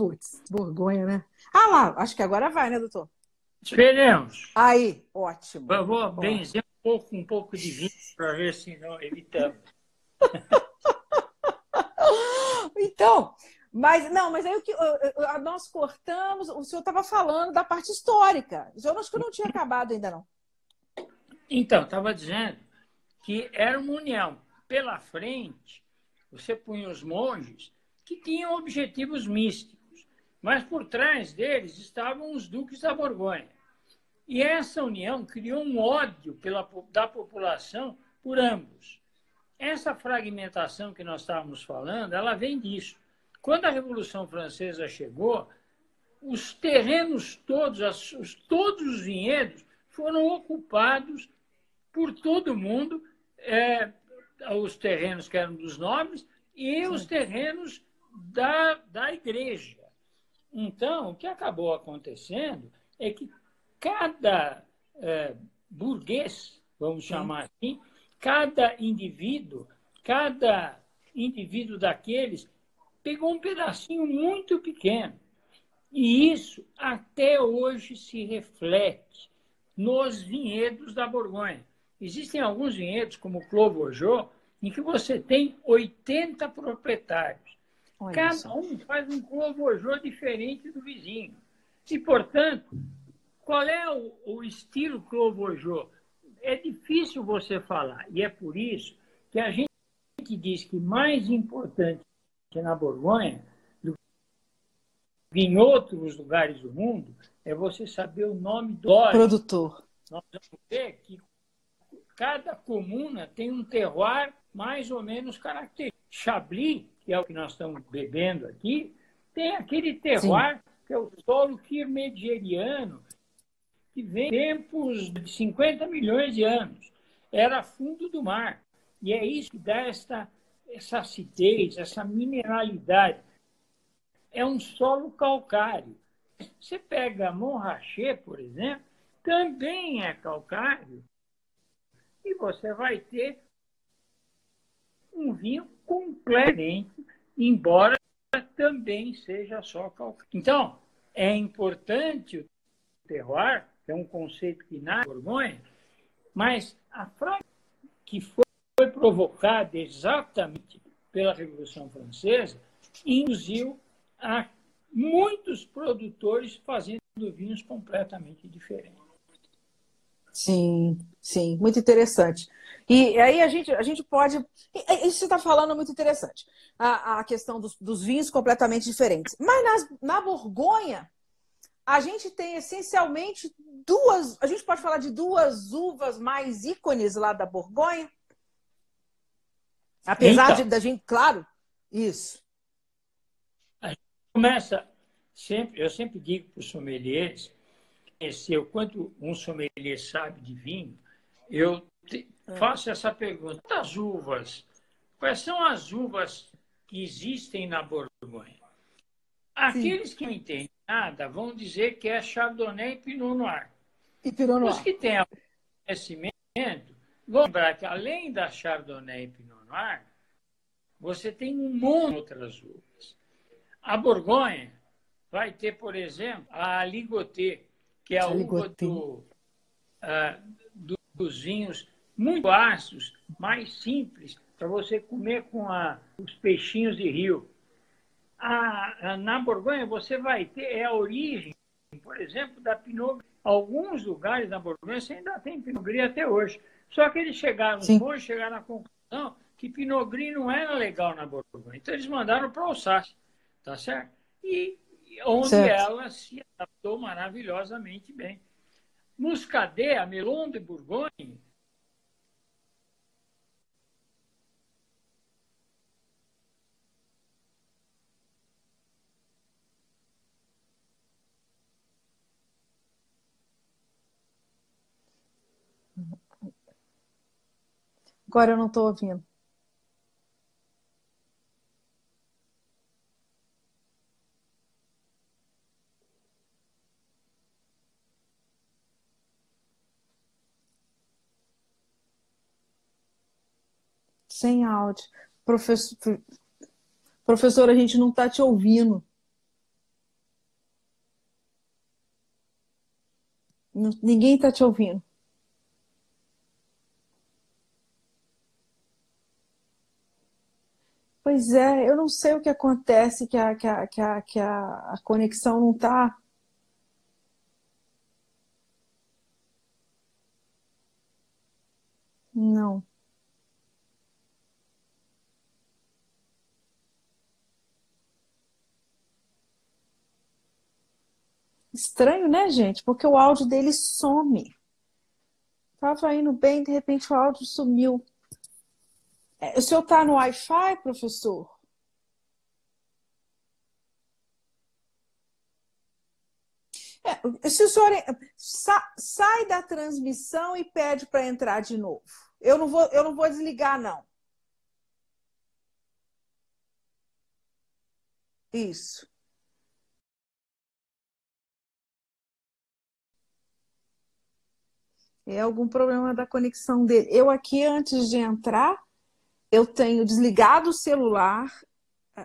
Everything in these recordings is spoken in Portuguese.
Putz, Borgonha, né? Ah lá, acho que agora vai, né, doutor? Esperemos. Aí, ótimo. Eu vou benzer um pouco, um pouco de vinho para ver se não evitamos. então, mas não, mas aí o que nós cortamos, o senhor estava falando da parte histórica. Eu acho que eu não tinha acabado ainda, não. Então, estava dizendo que era uma união. Pela frente, você punha os monges que tinham objetivos místicos mas por trás deles estavam os duques da Borgonha. E essa união criou um ódio pela, da população por ambos. Essa fragmentação que nós estávamos falando, ela vem disso. Quando a Revolução Francesa chegou, os terrenos todos, os, todos os vinhedos foram ocupados por todo mundo, é, os terrenos que eram dos nobres e os terrenos da, da igreja. Então, o que acabou acontecendo é que cada é, burguês, vamos chamar assim, cada indivíduo, cada indivíduo daqueles pegou um pedacinho muito pequeno. E isso até hoje se reflete nos vinhedos da Borgonha. Existem alguns vinhedos, como o Vougeot, em que você tem 80 proprietários. Olha Cada isso. um faz um clovojô diferente do vizinho. E, portanto, qual é o, o estilo clovojô? É difícil você falar. E é por isso que a gente diz que mais importante que na Borgonha, do que em outros lugares do mundo, é você saber o nome do produtor. Nós vamos ver que cada comuna tem um terroir mais ou menos característico. Chablis que é o que nós estamos bebendo aqui, tem aquele terroir, Sim. que é o solo quirmedieriano, que vem tempos de 50 milhões de anos. Era fundo do mar. E é isso que dá essa, essa acidez, essa mineralidade. É um solo calcário. Você pega Montrachet, por exemplo, também é calcário. E você vai ter um vinho completamente, embora também seja só calcário. Então, é importante o terroir, que é um conceito que nasce na Borgonha, mas a frase que foi provocada exatamente pela Revolução Francesa induziu a muitos produtores fazendo vinhos completamente diferentes. Sim, sim, muito interessante. E aí a gente, a gente pode. Isso que você está falando é muito interessante. A, a questão dos, dos, vinhos completamente diferentes. Mas nas, na Borgonha, a gente tem essencialmente duas. A gente pode falar de duas uvas mais ícones lá da Borgonha? Apesar então, de da gente, claro, isso. A gente começa sempre, eu sempre digo para os sommeliers conhecer o quanto um sommelier sabe de vinho, eu te, é. faço essa pergunta. Quantas uvas? Quais são as uvas que existem na Borgonha? Aqueles Sim. que não entendem nada vão dizer que é Chardonnay e Pinot Noir. E Pinot Noir. Os que têm conhecimento vão lembrar que além da Chardonnay e Pinot Noir, você tem um monte de outras uvas. A Borgonha vai ter, por exemplo, a Ligoté, que é uva do, uh, dos vinhos muito ácidos, mais simples, para você comer com a, os peixinhos de rio. A, a, na Borgonha você vai ter é a origem, por exemplo, da Pinot Alguns lugares na Borgonha você ainda tem Pinot Gris até hoje. Só que eles chegaram, depois chegaram à conclusão que Pinot Gris não era legal na Borgonha. Então eles mandaram para Alsácia, tá certo? E onde certo. ela se adaptou maravilhosamente bem. Muscadet, a Melon de Bourgogne, Agora eu não estou ouvindo. sem áudio. Professor, professor a gente não está te ouvindo. Ninguém está te ouvindo. Pois é, eu não sei o que acontece, que a, que a, que a, que a, conexão não está. Não. Estranho, né, gente? Porque o áudio dele some. Tava indo bem, de repente o áudio sumiu. É, o senhor está no Wi-Fi, professor? É, se o senhor sa, sai da transmissão e pede para entrar de novo. Eu não vou, eu não vou desligar, não. Isso. É algum problema da conexão dele. Eu aqui, antes de entrar, eu tenho desligado o celular,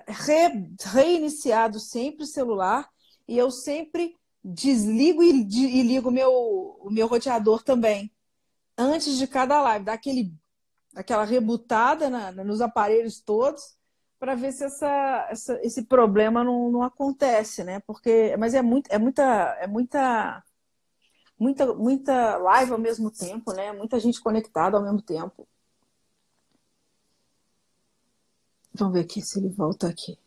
re, reiniciado sempre o celular, e eu sempre desligo e, e ligo meu, o meu roteador também. Antes de cada live, dá aquele, aquela rebutada na, nos aparelhos todos, para ver se essa, essa, esse problema não, não acontece, né? Porque, mas é, muito, é muita, é muita, muita, muita live ao mesmo tempo, né? Muita gente conectada ao mesmo tempo. Vamos ver aqui se ele volta aqui.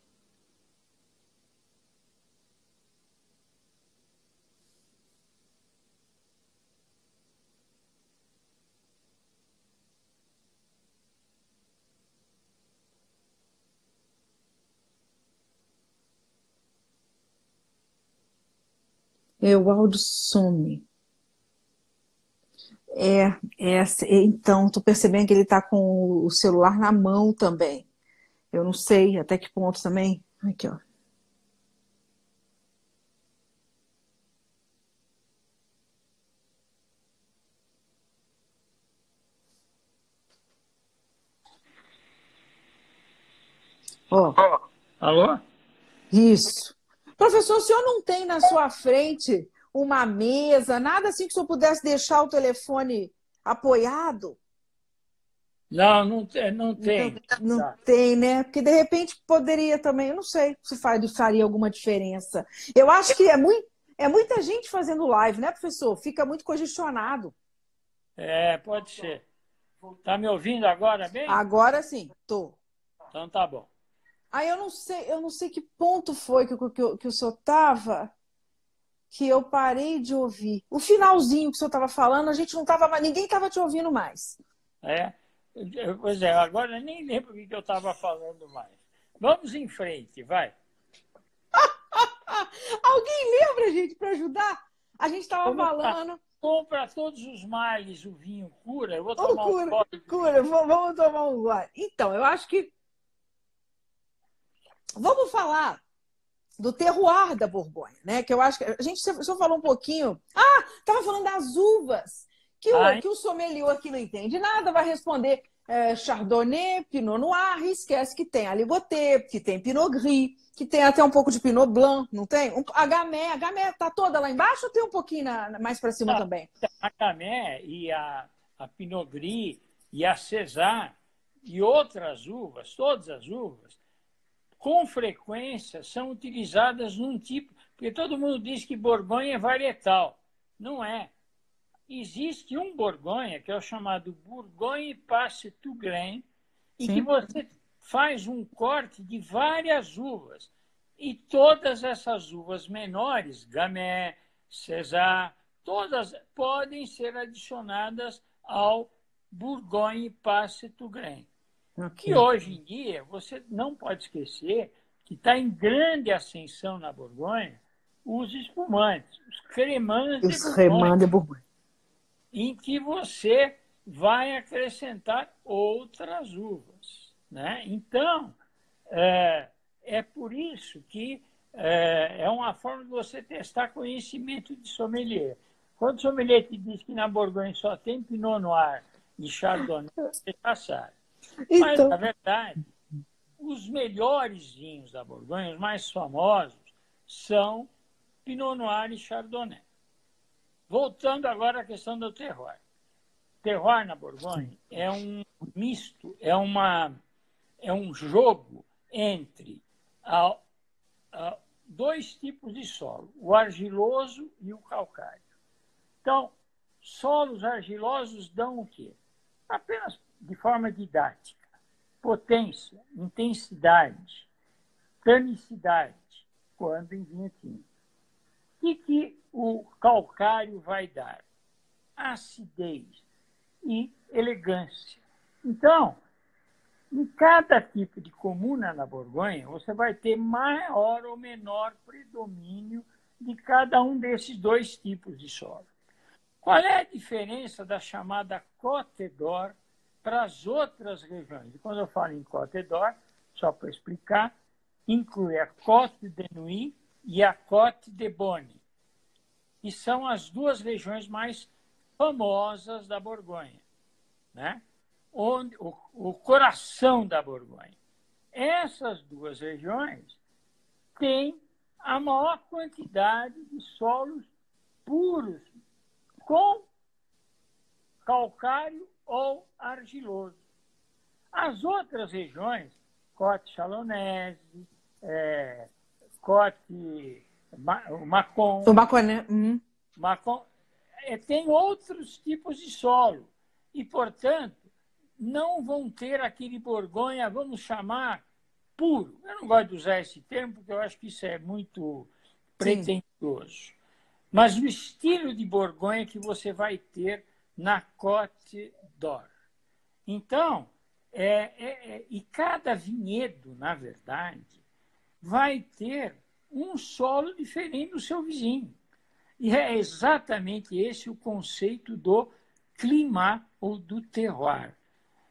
É, o áudio some. É, é, então, estou percebendo que ele está com o celular na mão também. Eu não sei até que ponto também. Aqui, ó. Ó. Oh. Alô? Isso. Professor, o senhor não tem na sua frente uma mesa, nada assim que o senhor pudesse deixar o telefone apoiado? Não, não tem. Não tem, não, não tem né? Porque de repente poderia também, eu não sei se faria alguma diferença. Eu acho que é, muito, é muita gente fazendo live, né, professor? Fica muito congestionado. É, pode ser. Tá me ouvindo agora bem? Agora sim, tô. Então tá bom. Aí eu não sei, eu não sei que ponto foi que, que, que o senhor tava que eu parei de ouvir. O finalzinho que o senhor estava falando, a gente não estava ninguém estava te ouvindo mais. É. Pois é, agora eu nem lembro o que eu estava falando mais. Vamos em frente, vai. Alguém lembra, gente, para ajudar? A gente estava falando. Compra todos os males o vinho cura. Eu vou tomar oh, cura, um gole. Cura, vamos tomar um gole. Então, eu acho que. Vamos falar do terroir da Borgonha, né? Que eu acho que a gente só falou um pouquinho. Ah, estava falando das uvas que o, que o sommelier aqui não entende nada, vai responder é, Chardonnay, Pinot Noir, e esquece que tem Aligoté, que tem Pinot Gris, que tem até um pouco de Pinot Blanc, não tem? Um, a Gamay, a Gamay tá toda lá embaixo ou tem um pouquinho na, mais para cima também? A Gamay e a, a Pinot Gris e a César e outras uvas, todas as uvas, com frequência são utilizadas num tipo, porque todo mundo diz que Borgonha é varietal. Não é existe um Borgonha, que é o chamado Bourgogne Passe Tougren, e que você faz um corte de várias uvas. E todas essas uvas menores, Gamay, César, todas podem ser adicionadas ao Bourgogne Passe Tougren. Okay. Que hoje em dia, você não pode esquecer que está em grande ascensão na Borgonha os espumantes, os cremants de Borgonha. de Borgonha em que você vai acrescentar outras uvas. Né? Então, é, é por isso que é, é, uma forma de você testar conhecimento de sommelier. Quando o sommelier te diz que na Borgonha só tem Pinot Noir e Chardonnay, você já sabe. Então... Mas, na verdade, os melhores vinhos da Borgonha, os mais famosos, são Pinot Noir e Chardonnay. voltando agora à questão do terroir. Terroir na Borgonha é um misto, é, uma, é um jogo entre a, a, dois tipos de solo, o argiloso e o calcário. Então, solos argilosos dão o quê? Apenas de forma didática. Potência, intensidade, tanicidade, quando em vinho tinto. O que, que o calcário vai dar? Acidez e elegância. Então, em cada tipo de comuna na Borgonha, você vai ter maior ou menor predomínio de cada um desses dois tipos de solo. Qual é a diferença da chamada Côte d'Or para as outras regiões? E quando eu falo em Côte d'Or, só para explicar, inclui a Côte de Nuit e a Côte de Bonne, que são as duas regiões mais famosas da Borgonha, né? Onde, o, o coração da Borgonha. Essas duas regiões têm a maior quantidade de solos puros com calcário ou argiloso. As outras regiões, Cote Chalonese, é, Cote Macon, o Maconé. Uhum. Macon é, tem outros tipos de solo e, portanto, não vão ter aquele Borgonha, vamos chamar, puro. Eu não gosto de usar esse termo porque eu acho que isso é muito pretensioso mas o estilo de Borgonha que você vai ter na Côte d'Or. Então, é, é, é, e cada vinhedo, na verdade, vai ter um solo diferente do seu vizinho. E é exatamente esse o conceito do clima ou do terroir.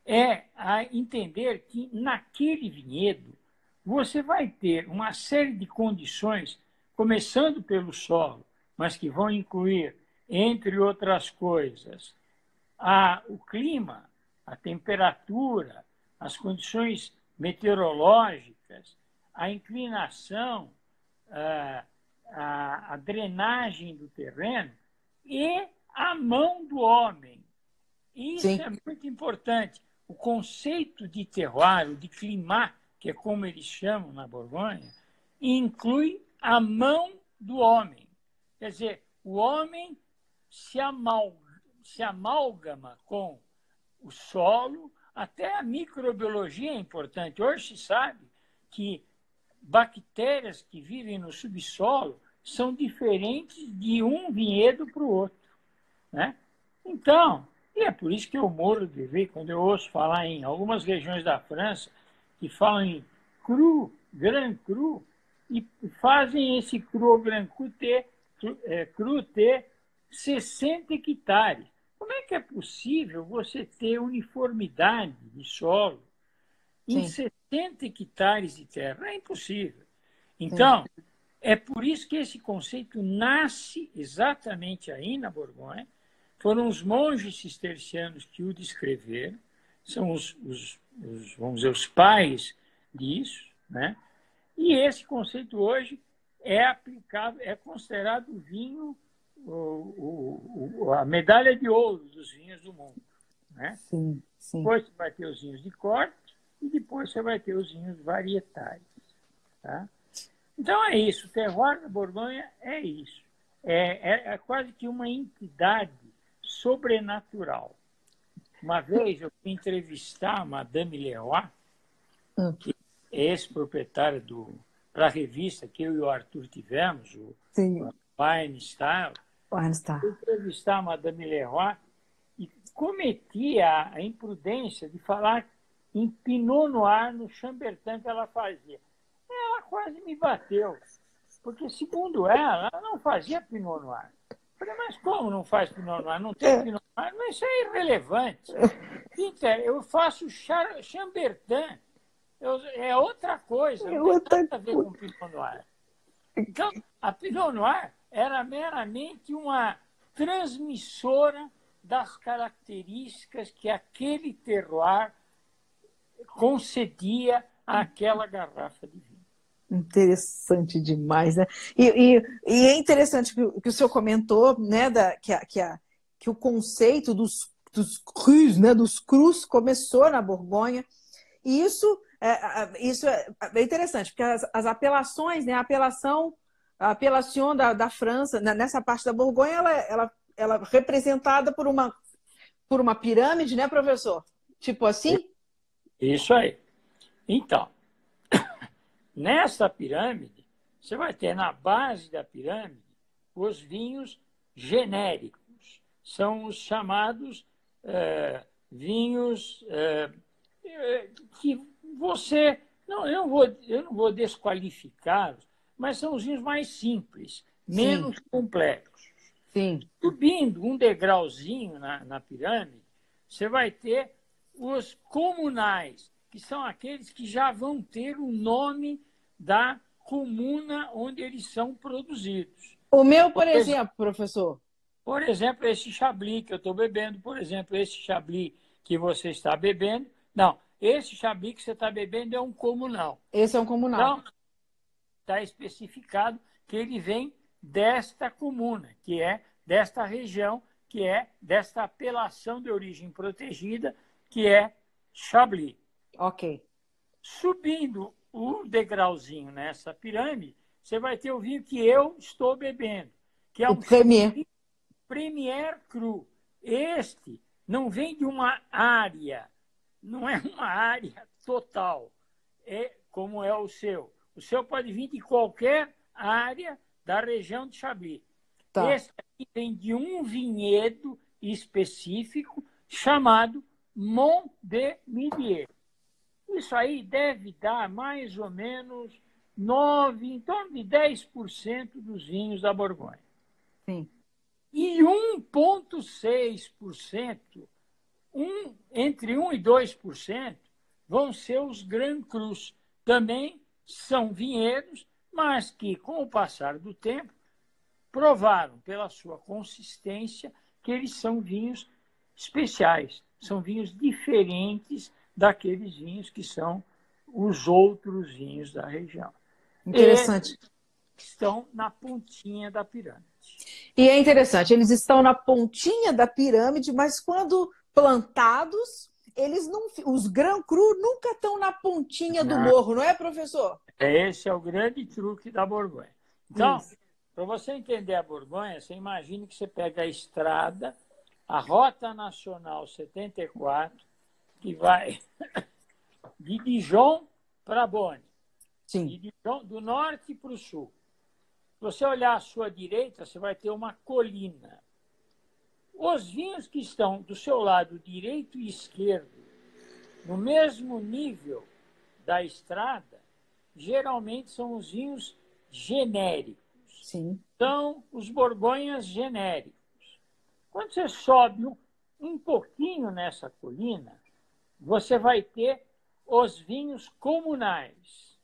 É a entender que naquele vinhedo você vai ter uma série de condições, começando pelo solo, mas que vão incluir, entre outras coisas, a, o clima, a temperatura, as condições meteorológicas, a inclinação, a, a, a drenagem do terreno e a mão do homem. Isso Sim. é muito importante. O conceito de terroir, de clima, que é como eles chamam na Borgonha, inclui a mão do homem. Quer dizer, o homem se, amalgama, se amálgama com o solo, até a microbiologia é importante. Hoje se sabe que bactérias que vivem no subsolo são diferentes de um vinhedo para o outro. Né? Então, e é por isso que eu morro de ver, quando eu ouço falar em algumas regiões da França, que falam em cru, grand cru, e fazem esse cru ou grand cru ter é, cru ter 60 hectares. Como é que é possível você ter uniformidade de solo em Sim. 60 hectares de terra? É impossível. Então, Sim. é por isso que esse conceito nasce exatamente aí na Borgonha. Foram os monges cistercianos que o descreveram, são os, os, os vamos dizer, os pais disso, né? E esse conceito hoje é aplicado, é considerado o vinho, o, o, a medalha de ouro dos vinhos do mundo. Né? Sim, sim. Depois você vai ter os vinhos de corte e depois você vai ter os vinhos varietais. Tá? Então é isso, o terroir da Borgonha é isso. É, é, é quase que uma entidade sobrenatural. Uma vez eu fui entrevistar a Madame Leroy, hum. que é ex-proprietária do para a revista que eu e o Arthur tivemos, o Sim. Wine Style, Entrevistar a Madame Leroy e cometi a, a, imprudência de falar em Pinot Noir no Chambertin que ela fazia. Ela quase me bateu, porque segundo ela, ela não fazia Pinot Noir. Eu falei, mas como não faz Pinot Noir? Não tem é. Pinot Noir? Mas isso é irrelevante. Então, eu faço Chambertin eu, é outra coisa, não é tem nada a ver com Pinot Noir. Então, a Pinot Noir era meramente uma transmissora das características que aquele terroir concedia àquela garrafa de vinho. Interessante demais, né? E, e, e, é interessante que, que o senhor comentou, né, da, que, a, que, a, que o conceito dos, dos crus, né, dos crus começou na Borgonha. E isso é, isso é, interessante, porque as, as, apelações, né, a apelação, a apelação da, da França, né, nessa parte da Borgonha, ela, ela, ela é representada por uma, por uma pirâmide, né, professor? Tipo assim? Isso aí. Então, nessa pirâmide, você vai ter na base da pirâmide os vinhos genéricos. São os chamados é, vinhos é, que você. Não, eu não vou, eu não vou desqualificá-los, mas são os vinhos mais simples, menos Sim. complexos. Sim. Subindo um degrauzinho na, na pirâmide, você vai ter os comunais, que são aqueles que já vão ter o nome da comuna onde eles são produzidos. O meu, por, por exemplo, professor. Por exemplo, esse chablis que eu estou bebendo, por exemplo, esse chablis que você está bebendo. Não, esse chablis que você está bebendo é um comunal. Esse é um comunal. Então, está especificado que ele vem desta comuna, que é desta região, que é desta apelação de origem protegida, que é Chablis. Ok. Subindo o degrauzinho nessa pirâmide, você vai ter o vinho que eu estou bebendo, que é o um Premier. Premier Cru. Este não vem de uma área, não é uma área total, é como é o seu. O seu pode vir de qualquer área da região de Chablis. Tá. Esse aqui vem de um vinhedo específico chamado Mont de Midier. Isso aí deve dar mais ou menos 9, em torno de 10% dos vinhos da Borgonha. Sim. E 1,6%, um, entre 1 e 2%, vão ser os Grand Crus. Também são vinhedos, mas que, com o passar do tempo, provaram pela sua consistência que eles são vinhos especiais, são vinhos diferentes daqueles vinhos que são os outros vinhos da região. Interessante. estão na pontinha da pirâmide. E é interessante, eles estão na pontinha da pirâmide, mas quando plantados, eles não, os Gran Cru nunca estão na pontinha do morro, não é, professor? Esse é o grande truque da Borgonha. Então, para você entender a Borgonha, você imagine que você pega a estrada, a Rota Nacional 74, que vai de Dijon para Bonn. Sim. De Dijon, do norte para o sul. Se você olhar à sua direita, você vai ter uma colina. Os vinhos que estão do seu lado direito e esquerdo, no mesmo nível da estrada, geralmente são os vinhos genéricos. Sim. São os borgonhas genéricos. Quando você sobe um, um pouquinho nessa colina, você vai ter os vinhos comunais.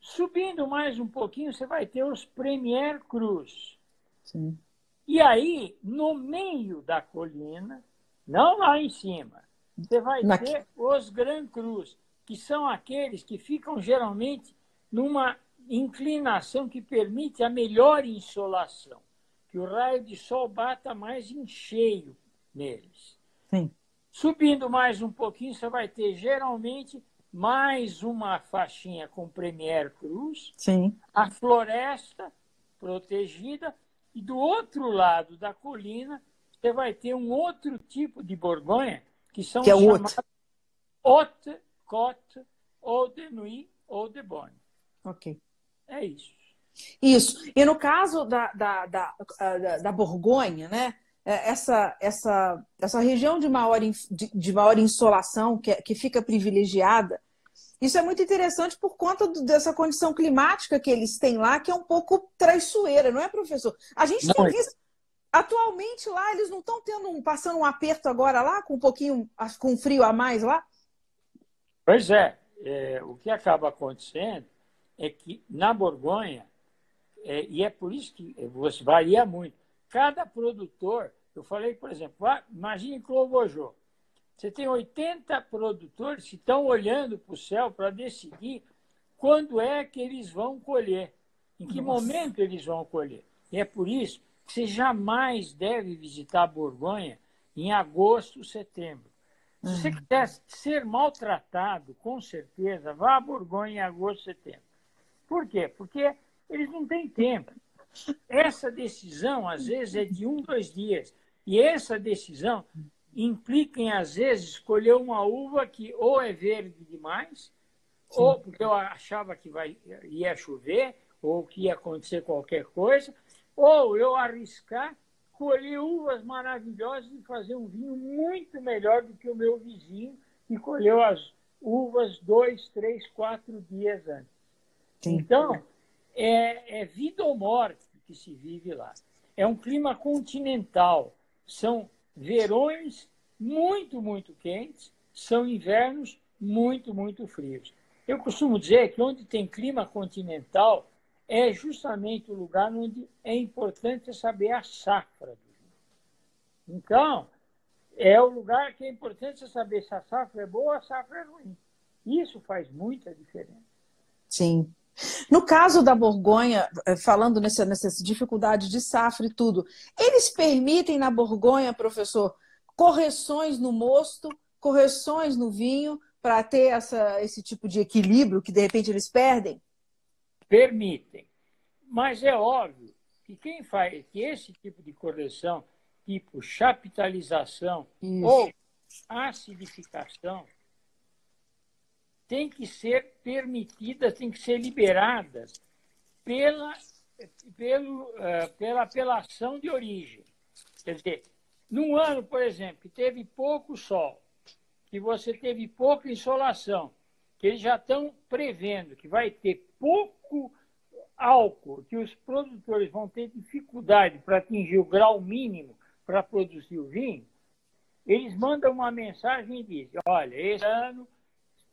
Subindo mais um pouquinho, você vai ter os Premier Cruz. Sim. E aí, no meio da colina, não lá em cima, você vai Na... ter os Gran Cruz, que são aqueles que ficam geralmente numa inclinação que permite a melhor insolação, que o raio de sol bata mais em cheio neles. Sim. Subindo mais um pouquinho, você vai ter geralmente mais uma faixinha com Premier Cruz, Sim. a floresta protegida, e do outro lado da colina você vai ter um outro tipo de Borgonha, que são que é chamados Haute Côte ou de Nuit ou de Bonne. Ok. É isso. Isso. E no caso da, da, da, da, da Borgonha, né? É, essa, essa, essa região de maior, de, de maior insolação, que, é, que fica privilegiada, isso é muito interessante por conta do, dessa condição climática que eles têm lá, que é um pouco traiçoeira, não é, professor? A gente não, tem visto. Atualmente lá, eles não estão tendo um, passando um aperto agora lá, com um pouquinho, com frio a mais lá? Pois é. é o que acaba acontecendo é que na Borgonha, é, e é por isso que você varia muito, cada produtor, eu falei, por exemplo, imagine Clovojô. Você tem 80 produtores que estão olhando para o céu para decidir quando é que eles vão colher, em que Nossa. momento eles vão colher. E é por isso que você jamais deve visitar a Borgonha em agosto, setembro. Se você quiser ser maltratado, com certeza, vá a Borgonha em agosto, setembro. Por quê? Porque eles não têm tempo. Essa decisão, às vezes, é de um, dois dias. E essa decisão implica em, às vezes, escolher uma uva que ou é verde demais, Sim. ou porque eu achava que vai, ia chover, ou que ia acontecer qualquer coisa, ou eu arriscar colher uvas maravilhosas e fazer um vinho muito melhor do que o meu vizinho, que colheu as uvas dois, três, quatro dias antes. Sim. Então, é, é vida ou morte que se vive lá. É um clima continental. São verões muito, muito quentes, são invernos muito, muito frios. Eu costumo dizer que onde tem clima continental é justamente o lugar onde é importante saber a safra do vinho. Então, é o lugar que é importante saber se a safra é boa ou a safra é ruim. Isso faz muita diferença. Sim. No caso da Borgonha, eh, falando nessa, nessa dificuldade de safra e tudo, eles permitem na Borgonha, professor, correções no mosto, correções no vinho, para ter essa, esse tipo de equilíbrio que de repente eles perdem? Permitem. Mas é óbvio que quem faz que esse tipo de correção, tipo chapitalização Isso. ou acidificação, tem que ser permitidas, tem que ser liberadas pela, pelo, uh, pela apelação de origem. Quer dizer, num ano, por exemplo, que teve pouco sol, que você teve pouca insolação, que eles já estão prevendo que vai ter pouco álcool, que os produtores vão ter dificuldade para atingir o grau mínimo para produzir o vinho, eles mandam uma mensagem e dizem: olha, esse ano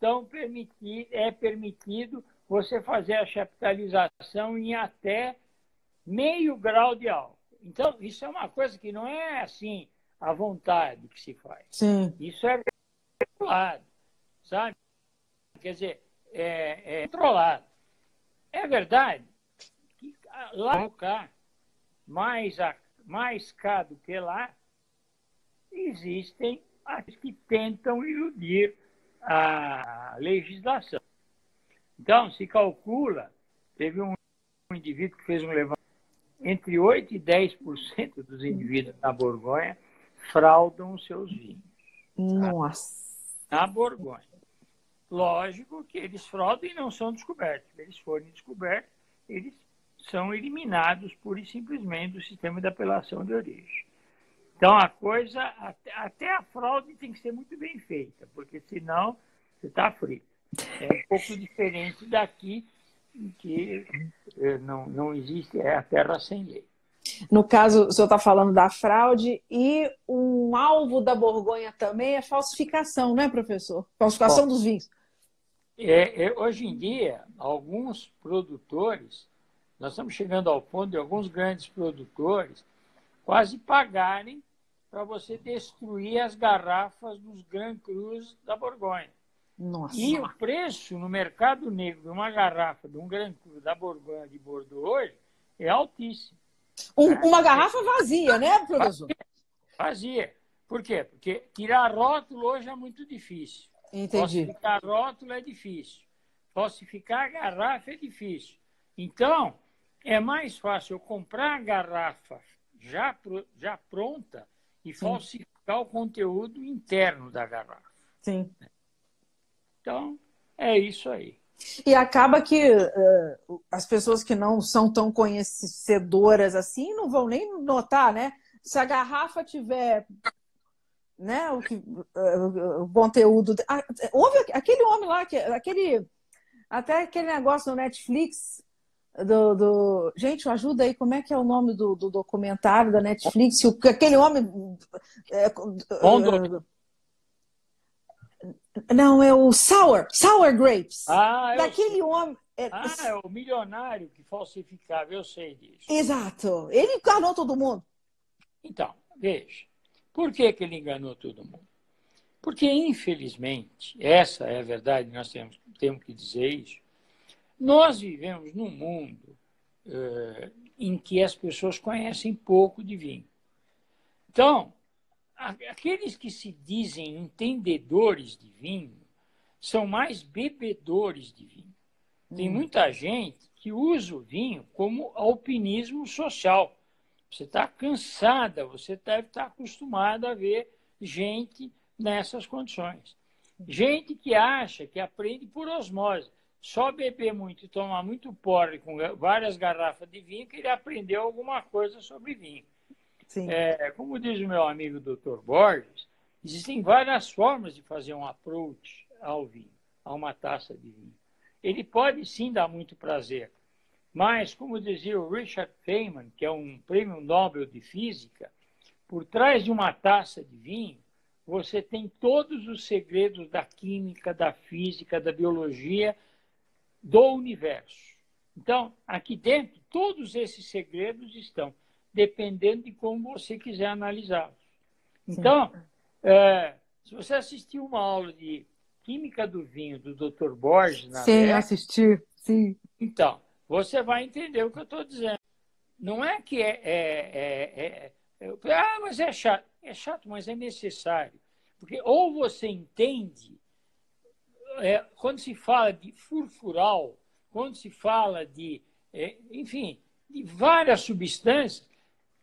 estão permitido, é permitido você fazer a chapitalização em até meio grau de álcool. Então, isso é uma coisa que não é assim à vontade que se faz. Sim. Isso é regulado, sabe? Quer dizer, é, é controlado. É verdade que lá cá, mais, a, mais cá do que lá, existem aqueles que tentam iludir a legislação. Então, se calcula, teve um indivíduo que fez um levantamento, entre 8% e 10% dos indivíduos na Borgonha fraudam os seus vinhos. Nossa! Na Borgonha. Lógico que eles fraudam e não são descobertos. Se eles forem descobertos, eles são eliminados pura e simplesmente do sistema de apelação de origem. Então, a coisa, até, a fraude tem que ser muito bem feita, porque senão você está frito. É um pouco diferente daqui, em que eh, não, não existe é a terra sem lei. No caso, o senhor está falando da fraude e um alvo da Borgonha também é falsificação, não é, professor? Falsificação Bom, dos vinhos. É, é, hoje em dia, alguns produtores, nós estamos chegando ao ponto de alguns grandes produtores quase pagarem para você destruir as garrafas dos Grand Crus da Borgonha. Nossa. E o preço no mercado negro de uma garrafa de um Grand Cru da Borgonha de Bordeaux hoje é altíssimo. Um, uma garrafa vazia, né, professor? Vazia. Por quê? Porque tirar rótulo hoje é muito difícil. Entendi. Falsificar rótulo é difícil. Falsificar garrafa é difícil. Então, é mais fácil eu comprar a garrafa já, já pronta e falsificar o conteúdo interno da garrafa. Sim. Então, é isso aí. E acaba que uh, as pessoas que não são tão conhecedoras assim não vão nem notar, né? Se a garrafa tiver né, o, que, uh, o conteúdo. Ah, houve aquele homem lá, que, aquele. Até aquele negócio no Netflix do, do... Gente, ajuda aí, como é que é o nome do, do documentário da Netflix? O, aquele homem. É, uh, não, é o Sour, Sour Grapes. Ah, Daquele homem. É... Ah, é o milionário que falsificava, eu sei disso. Exato. Ele enganou todo mundo. Então, veja. Por que, que ele enganou todo mundo? Porque, infelizmente, essa é a verdade, nós temos, temos que dizer isso Nós vivemos num mundo uh, em que as pessoas conhecem pouco de vinho. Então, aqueles que se dizem entendedores de vinho são mais bebedores de vinho. Tem hum. muita gente que usa o vinho como alpinismo social. Você está cansada, você deve estar acostumada a ver gente nessas condições. Gente que acha que aprende por osmose. Só beber muito e tomar muito porre com várias garrafas de vinho que ele aprendeu alguma coisa sobre vinho. É, como diz o meu amigo Dr. Borges, existem várias formas de fazer um approach ao vinho, a uma taça de vinho. Ele pode sim dar muito prazer, mas, como dizia o Richard Feynman, que é um prêmio Nobel de Física, por trás de uma taça de vinho, você tem todos os segredos da química, da física, da biologia do universo. Então, aqui dentro, todos esses segredos estão, dependendo de como você quiser analisá-los. Então, é, se você assistiu uma aula de Química do Vinho do Dr. Borges, na sim, assisti, sim. Então, você vai entender o que eu estou dizendo. Não é que é, é, é, é, Ah, mas é chato. É chato, mas é necessário. Porque ou você entende, é, quando se fala de furfural, quando se fala de, é, enfim, de várias substâncias,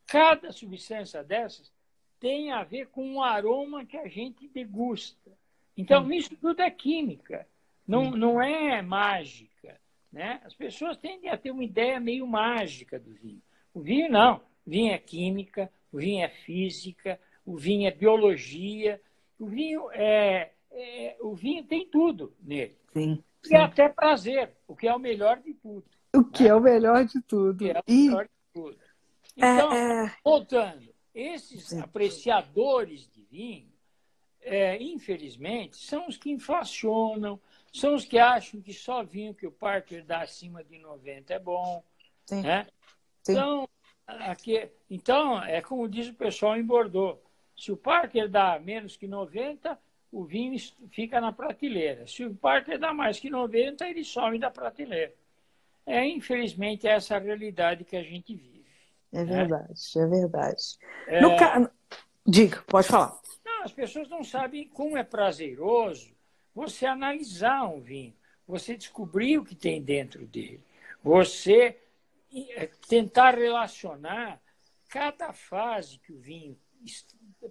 cada substância dessas tem a ver com um aroma que a gente degusta. Então, hum. isso tudo é química, não, hum. não é mágica. Né? As pessoas tendem a ter uma ideia meio mágica do vinho. O vinho não. O vinho é química, o vinho é física, o vinho é biologia. O vinho é, é o vinho tem tudo nele. Sim, sim. E até prazer, o que é o melhor de tudo. O que né? é o melhor de tudo. O que é o e... melhor de tudo. Então, é, é... voltando, esses sim. apreciadores de vinho, é, infelizmente, são os que inflacionam, são os que acham que só vinho que o Parker dá acima de 90 é bom. Sim. Né? Sim. Então, aqui, então, é como diz o pessoal em Bordeaux: se o Parker dá menos que 90, o vinho fica na prateleira. Se o Parker dá mais que 90, ele some da prateleira. É, infelizmente, essa a realidade que a gente vive. É né? verdade, é verdade. É... No ca... Diga, pode falar. Não, as pessoas não sabem como é prazeroso você analisar um vinho, você descobrir o que tem dentro dele, você eh, tentar relacionar cada fase que o vinho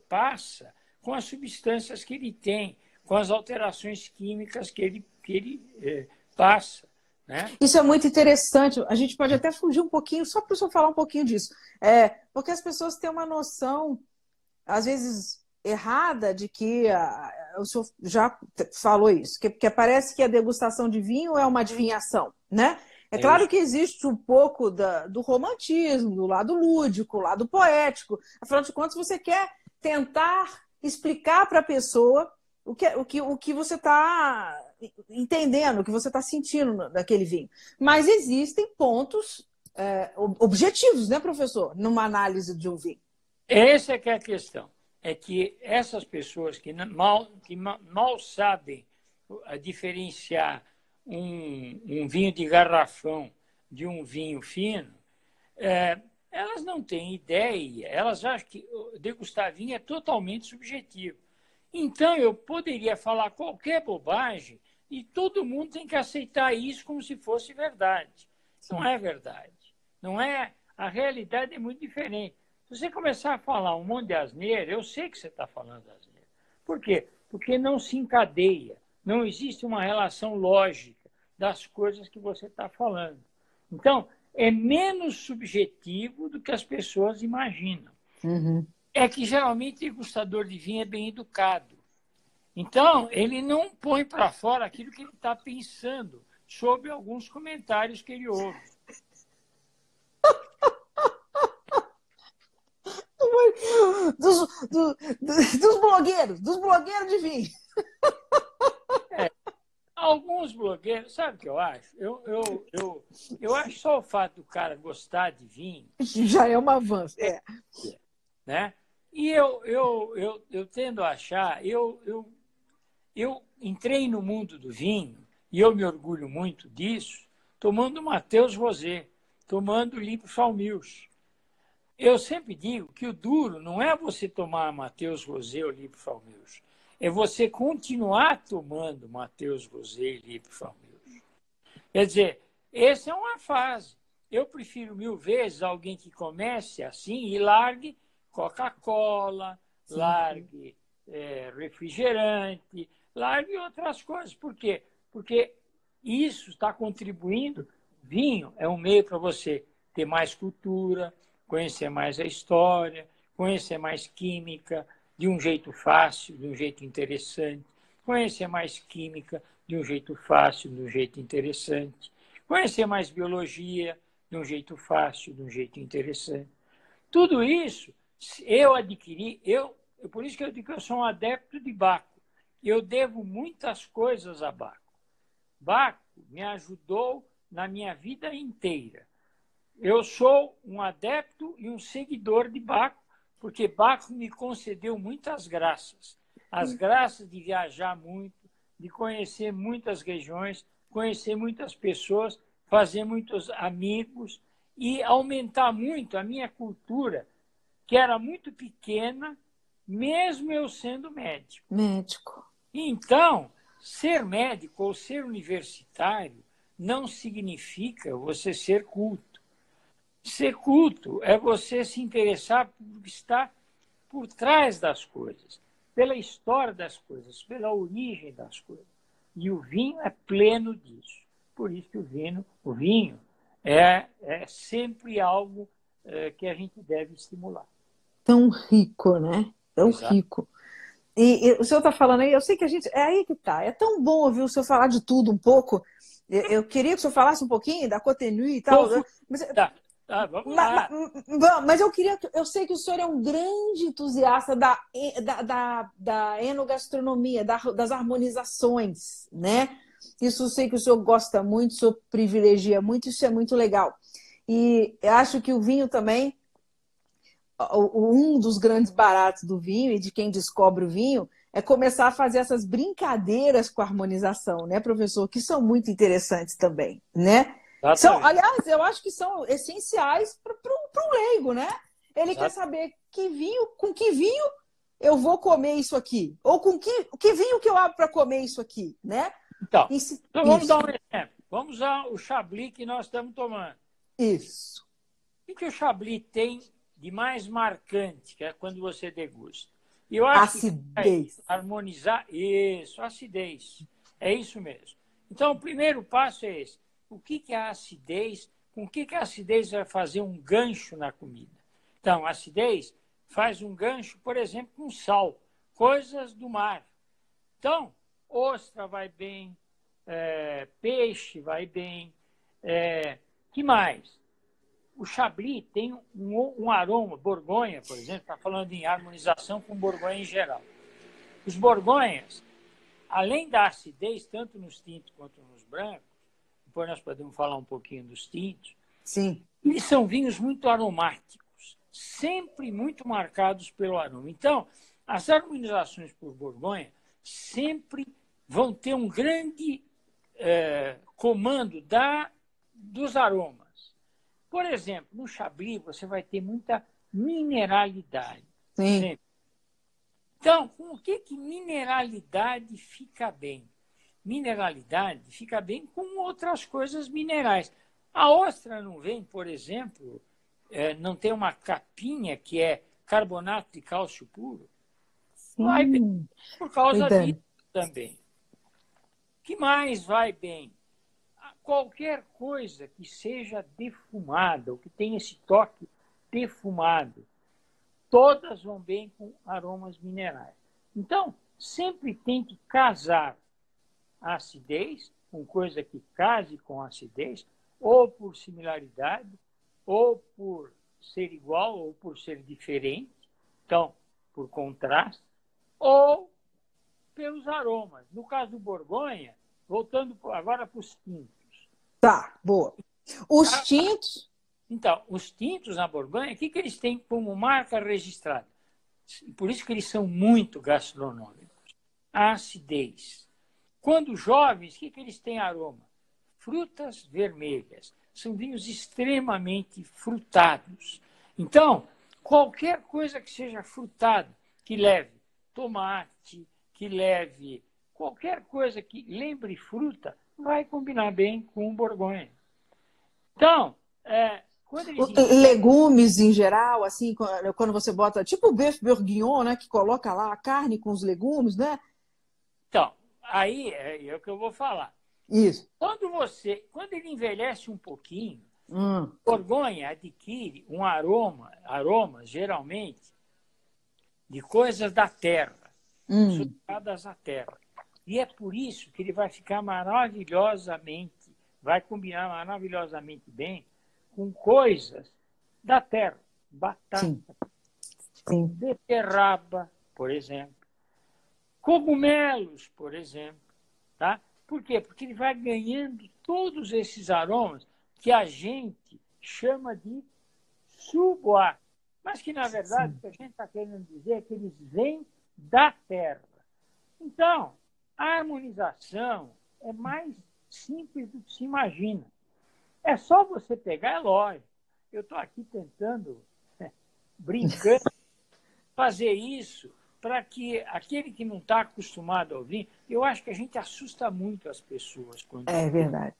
passa com as substâncias que ele tem, com as alterações químicas que ele, que ele eh, passa. Né? Isso é muito interessante. A gente pode até fugir um pouquinho, só para o senhor falar um pouquinho disso. É, porque as pessoas têm uma noção, às vezes errada, de que a, o senhor já falou isso, que, que parece que a degustação de vinho é uma adivinhação, né? É, é claro que existe um pouco da, do romantismo, do lado lúdico, do lado poético. Afinal de contas, você quer tentar explicar para a pessoa o que, o, que, o que você está entendendo, o que você está sentindo naquele vinho. Mas existem pontos é, objetivos, né, professor, numa análise de um vinho. Essa é que é a questão é que essas pessoas que mal, que mal sabem diferenciar um, um, vinho de garrafão de um vinho fino, é, elas não têm ideia, elas acham que degustar vinho é totalmente subjetivo. Então, eu poderia falar qualquer bobagem e todo mundo tem que aceitar isso como se fosse verdade. Não é verdade. Não é. A realidade é muito diferente. Se você começar a falar um monte de asneira, eu sei que você está falando asneira. Por quê? Porque não se encadeia, não existe uma relação lógica das coisas que você está falando. Então, é menos subjetivo do que as pessoas imaginam. Uhum. É que geralmente o gostador de vinho é bem educado. Então, ele não põe para fora aquilo que ele está pensando sobre alguns comentários que ele ouve. dos, do, dos blogueiros, dos blogueiros de vinho. Alguns blogueiros, sabe o que eu acho? Eu, eu, eu, eu acho só o fato do cara gostar de vinho. Já é um avanço. É. Né? E eu, eu, eu, eu tendo a achar, eu, eu, eu entrei no mundo do vinho, e eu me orgulho muito disso, tomando Mateus Rosé, tomando Lipo Falmils. Eu sempre digo que o duro não é você tomar Mateus Rosé ou Lipo Falmils, é você continuar tomando Mateus Rosé e Falmils. Quer dizer, essa é uma fase. Eu prefiro mil vezes alguém que comece assim e largue Coca-Cola, largue é, refrigerante, largue outras coisas. Por quê? Porque isso está contribuindo. Vinho é um meio para você ter mais cultura, conhecer mais a história, conhecer mais química de um jeito fácil, de um jeito interessante, conhecer mais química de um jeito fácil, de um jeito interessante, conhecer mais biologia de um jeito fácil, de um jeito interessante. Tudo isso eu adquiri, eu, por isso que eu digo que eu sou um adepto de Baco. Eu devo muitas coisas a Baco. Baco me ajudou na minha vida inteira. Eu sou um adepto e um seguidor de Baco, porque Baco me concedeu muitas graças. As graças de viajar muito, de conhecer muitas regiões, conhecer muitas pessoas, fazer muitos amigos e aumentar muito a minha cultura que era muito pequena, mesmo eu sendo médico. Médico. Então, ser médico ou ser universitário não significa você ser culto. Ser culto é você se interessar por estar por trás das coisas, pela história das coisas, pela origem das coisas. E o vinho é pleno disso. Por isso que o vinho, o vinho é, é sempre algo é, que a gente deve estimular tão rico, né? Tão Exato. rico. E, e, o senhor está falando aí, eu sei que a gente. É aí que tá. É tão bom ouvir o senhor falar de tudo um pouco. Eu, eu queria que o senhor falasse um pouquinho da Cotenue e tal. Mas, tá. Tá, vamos lá. Mas, mas, eu queria. Eu sei que o senhor é um grande entusiasta da, da, da, da enogastronomia, da, das harmonizações, né? Isso eu sei que o senhor gosta muito, o senhor privilegia muito, isso é muito legal. E acho que o vinho também um dos grandes baratos do vinho e de quem descobre o vinho é começar a fazer essas brincadeiras com a harmonização, né, professor? Que são muito interessantes também, né? São, aliás, eu acho que são essenciais para o leigo, né? Ele Exato. quer saber que vinho, com que vinho eu vou comer isso aqui, ou com que, que vinho que eu abro para comer isso aqui, né? Então, então vamos isso. dar um exemplo. Vamos usar o Chablis que nós estamos tomando. Isso. O que o Chablis tem de mais marcante, que é quando você degusta. Eu acho acidez. que harmonizar isso, acidez. É isso mesmo. Então, o primeiro passo é esse. O que, que é a acidez? Com o que, que a acidez vai fazer um gancho na comida? Então, a acidez faz um gancho, por exemplo, com sal, coisas do mar. Então, ostra vai bem, é, peixe vai bem, é, que mais? o Chablis tem um, um aroma, Borgonha, por exemplo, está falando em harmonização com Borgonha em geral. Os Borgonhas, além da acidez, tanto nos tintos quanto nos brancos, depois nós podemos falar um pouquinho dos tintos, Sim. eles são vinhos muito aromáticos, sempre muito marcados pelo aroma. Então, as harmonizações por Borgonha sempre vão ter um grande é, comando da, dos aromas. Por exemplo, no Chablis você vai ter muita mineralidade. Sim. Então, com o que, que mineralidade fica bem? Mineralidade fica bem com outras coisas minerais. A ostra não vem, por exemplo, é, não tem uma capinha que é carbonato de cálcio puro? Sim. Vai bem, por causa disso também. Que mais vai bem? qualquer coisa que seja defumada, ou que tenha esse toque defumado, todas vão bem com aromas minerais. Então, sempre tem que casar acidez com coisa que case com acidez, ou por similaridade, ou por ser igual, ou por ser diferente, então, por contraste, ou pelos aromas. No caso do Borgonha, voltando agora para os tintos, Tá, boa. Os ah, tintos. Então, os tintos na Borgonha, o que, que eles têm como marca registrada? Por isso que eles são muito gastronômicos. A acidez. Quando jovens, o que, que eles têm aroma? frutas vermelhas. São vinhos extremamente frutados. Então, qualquer coisa que seja frutada, que leve tomate, que leve qualquer coisa que lembre fruta, vai combinar bem com o Borgonha. Então, é, Legumes em geral, assim, quando você bota, tipo o beef bourguignon, né? Que coloca lá a carne com os legumes, né? Então, aí é, é o que eu vou falar. Isso. Quando você, quando ele envelhece um pouquinho, hum. Borgonha adquire um aroma, aroma geralmente de coisas da terra, hum. à terra. E é por isso que ele vai ficar maravilhosamente, vai combinar maravilhosamente bem com coisas da terra. Batata, Sim. Sim. beterraba, por exemplo. Cogumelos, por exemplo. Tá? Por quê? Porque ele vai ganhando todos esses aromas que a gente chama de suboá, mas que, na verdade, Sim. o que a gente está querendo dizer é que eles vêm da terra. Então, a harmonização é mais simples do que se imagina. É só você pegar, é lógico. Eu estou aqui tentando, brincando, fazer isso para que aquele que não está acostumado a ouvir, eu acho que a gente assusta muito as pessoas. Quando é verdade.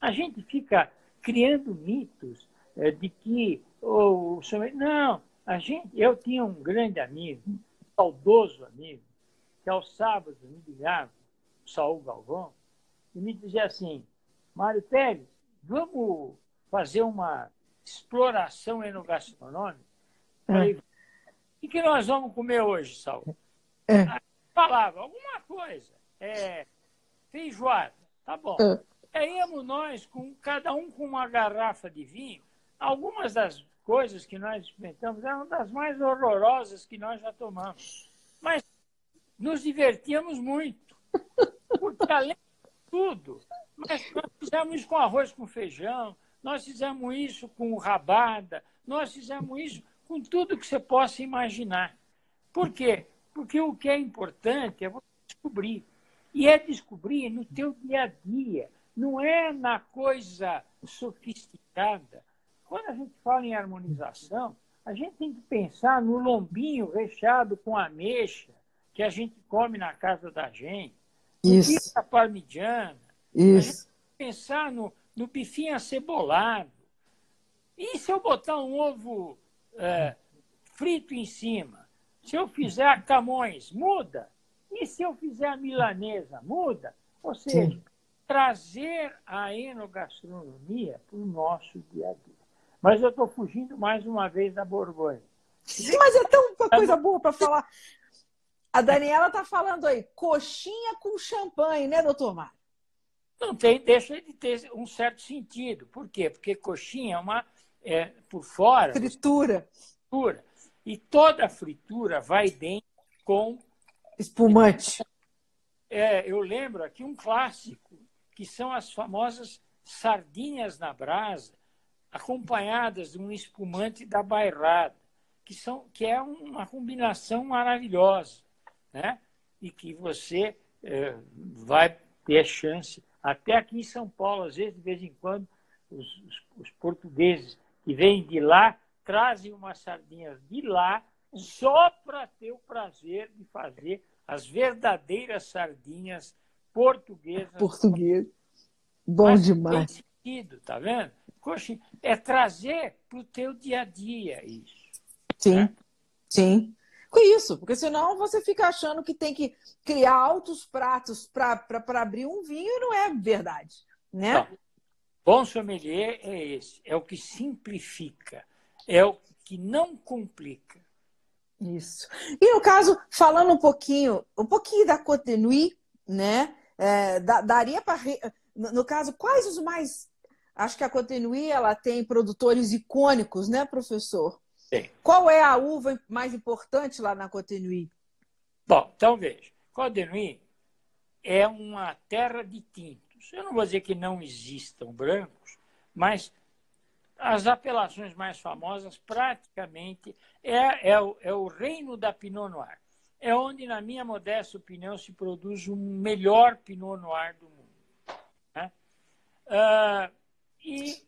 A gente fica criando mitos é, de que oh, não, a gente, eu tinha um grande amigo, um saudoso amigo, que aos sábados me ligava, o Saul Galvão, e me dizia assim, Mário Pérez, vamos fazer uma exploração enogastronômica. É. o que nós vamos comer hoje, Saul? É. Aí falava, alguma coisa. É, feijoada, tá bom. É. Aí íamos nós, com, cada um com uma garrafa de vinho. Algumas das coisas que nós experimentamos eram das mais horrorosas que nós já tomamos. Mas nos divertíamos muito. Porque além de tudo, nós fizemos isso com arroz com feijão, nós fizemos isso com rabada, nós fizemos isso com tudo que você possa imaginar. Por quê? Porque o que é importante é você descobrir. E é descobrir no teu dia a dia, não é na coisa sofisticada. Quando a gente fala em harmonização, a gente tem que pensar no lombinho recheado com ameixa que a gente come na casa da gente, Isso. a parmigiana, isso. Pensar no, no bifinho acebolado. E se eu botar um ovo é, frito em cima? Se eu fizer a Camões, muda. E se eu fizer a milanesa, muda? Ou seja, Sim. trazer a enogastronomia para o nosso dia a dia. Mas eu estou fugindo mais uma vez da Borgonha. Mas é tão uma coisa boa para falar. A Daniela está falando aí, coxinha com champanhe, né, doutor Mário? Não tem, deixa de ter um certo sentido. Por quê? Porque coxinha é uma, é, por fora. Fritura. Fritura. E toda fritura vai bem com. Espumante. É, eu lembro aqui um clássico, que são as famosas sardinhas na brasa, acompanhadas de um espumante da bairrada, que, são, que é uma combinação maravilhosa, né? e que você é, vai ter chance até aqui em São Paulo, às vezes, de vez em quando, os, os, os portugueses que vêm de lá trazem umas sardinhas de lá só para ter o prazer de fazer as verdadeiras sardinhas portuguesas. Português. Bom Mas demais. Tem sentido, tá vendo? É trazer para o teu dia a dia isso. Sim, né? sim com isso, porque senão você fica achando que tem que criar altos pratos para abrir um vinho e não é verdade. Né? Não. Bom sommelier é esse, é o que simplifica, é o que não complica. Isso. E no caso, falando um pouquinho, um pouquinho da Côte Nuit, né? É, daria para no caso, quais os mais Acho que a Côte Nuit, ela tem produtores icônicos, né, professor? Tem. Qual é a uva mais importante lá na Cotenui? Bom, então veja. Cotenui é uma terra de tintos. Eu não vou dizer que não existam brancos, mas as apelações mais famosas praticamente é, é, o, é o reino da Pinot Noir. É onde, na minha modesta opinião, se produz o melhor Pinot Noir do mundo. Né? Uh, e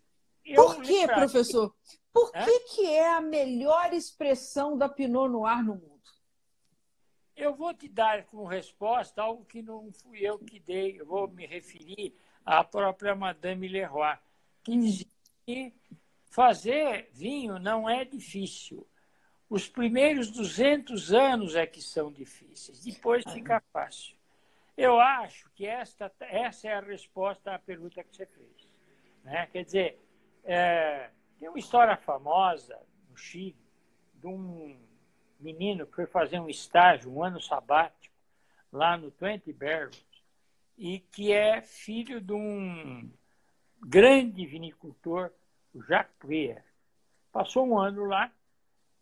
Por que, professor? Por que, que é a melhor expressão da Pinot Noir no mundo? Eu vou te dar como resposta algo que não fui eu que dei. Eu vou me referir à própria Madame Leroy, que dizia que fazer vinho não é difícil. Os primeiros 200 anos é que são difíceis, depois fica fácil. Eu acho que esta, essa é a resposta à pergunta que você fez. Né? Quer dizer, é, tem uma história famosa no Chile de um menino que foi fazer um estágio, um ano sabático, lá no Twenty Barrels, e que é filho de um grande vinicultor, o Jacques Prier. Passou um ano lá